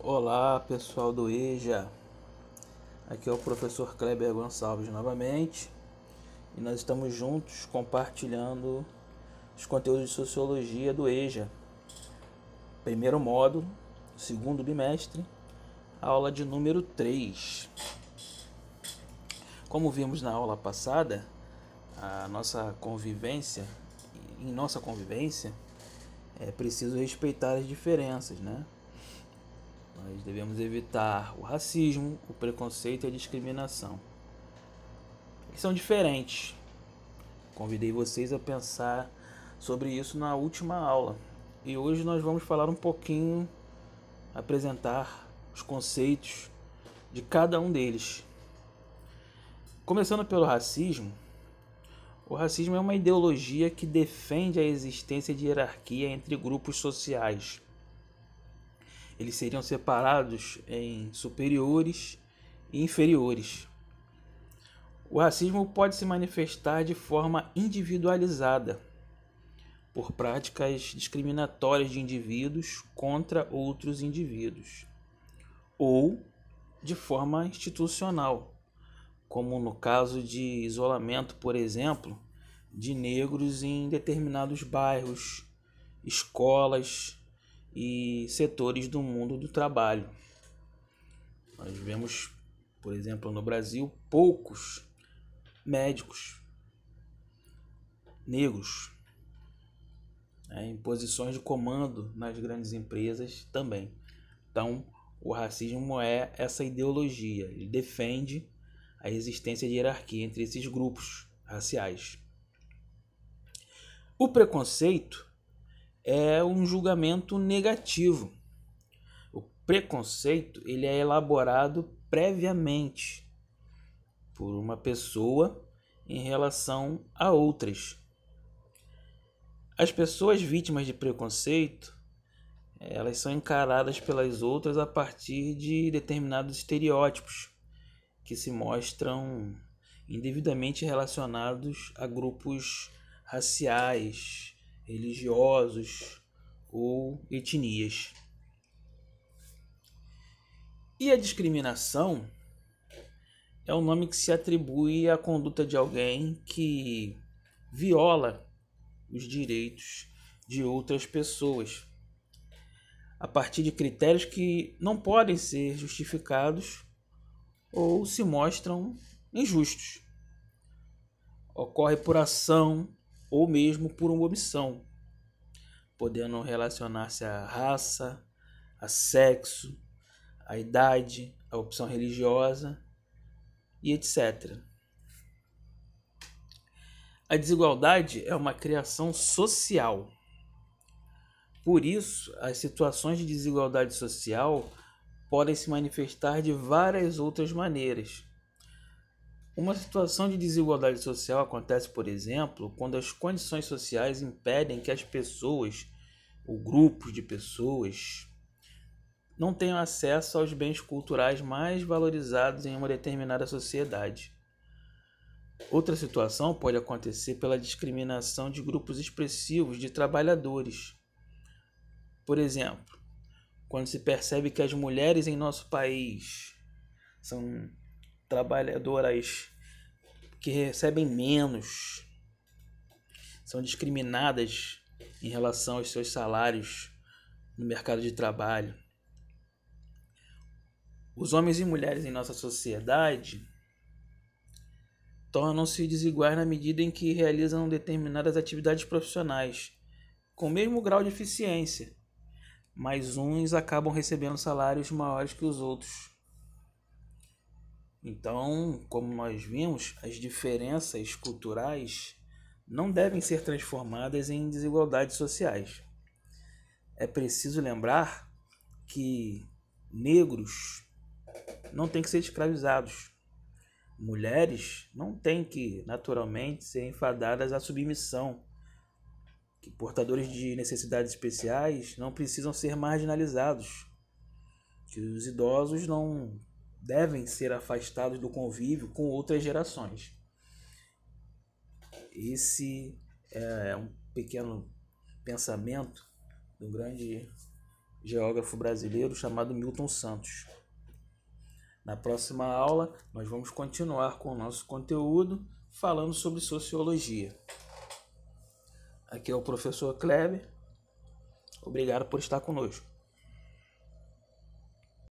Olá pessoal do EJA, aqui é o professor Kleber Gonçalves novamente e nós estamos juntos compartilhando os conteúdos de Sociologia do EJA, primeiro módulo, segundo bimestre, aula de número 3. Como vimos na aula passada, a nossa convivência, em nossa convivência, é preciso respeitar as diferenças, né? Nós devemos evitar o racismo, o preconceito e a discriminação. Eles são diferentes. Convidei vocês a pensar sobre isso na última aula. E hoje nós vamos falar um pouquinho, apresentar os conceitos de cada um deles. Começando pelo racismo, o racismo é uma ideologia que defende a existência de hierarquia entre grupos sociais eles seriam separados em superiores e inferiores. O racismo pode se manifestar de forma individualizada, por práticas discriminatórias de indivíduos contra outros indivíduos, ou de forma institucional, como no caso de isolamento, por exemplo, de negros em determinados bairros, escolas e setores do mundo do trabalho. Nós vemos, por exemplo, no Brasil, poucos médicos negros né, em posições de comando nas grandes empresas também. Então, o racismo é essa ideologia, ele defende a existência de hierarquia entre esses grupos raciais. O preconceito é um julgamento negativo. O preconceito ele é elaborado previamente por uma pessoa em relação a outras. As pessoas vítimas de preconceito, elas são encaradas pelas outras a partir de determinados estereótipos que se mostram indevidamente relacionados a grupos raciais, religiosos ou etnias. E a discriminação é o nome que se atribui à conduta de alguém que viola os direitos de outras pessoas a partir de critérios que não podem ser justificados ou se mostram injustos. Ocorre por ação ou mesmo por uma omissão, podendo relacionar-se à raça, a sexo, a idade, a opção religiosa e etc. A desigualdade é uma criação social. Por isso, as situações de desigualdade social podem se manifestar de várias outras maneiras, uma situação de desigualdade social acontece, por exemplo, quando as condições sociais impedem que as pessoas, ou grupos de pessoas, não tenham acesso aos bens culturais mais valorizados em uma determinada sociedade. Outra situação pode acontecer pela discriminação de grupos expressivos de trabalhadores. Por exemplo, quando se percebe que as mulheres em nosso país são trabalhadoras que recebem menos, são discriminadas em relação aos seus salários no mercado de trabalho. Os homens e mulheres em nossa sociedade tornam-se desiguais na medida em que realizam determinadas atividades profissionais com o mesmo grau de eficiência, mas uns acabam recebendo salários maiores que os outros. Então, como nós vimos, as diferenças culturais não devem ser transformadas em desigualdades sociais. É preciso lembrar que negros não têm que ser escravizados. Mulheres não têm que, naturalmente, ser enfadadas à submissão. Que portadores de necessidades especiais não precisam ser marginalizados. Que os idosos não devem ser afastados do convívio com outras gerações. Esse é um pequeno pensamento do grande geógrafo brasileiro chamado Milton Santos. Na próxima aula, nós vamos continuar com o nosso conteúdo falando sobre sociologia. Aqui é o professor Kleber. Obrigado por estar conosco.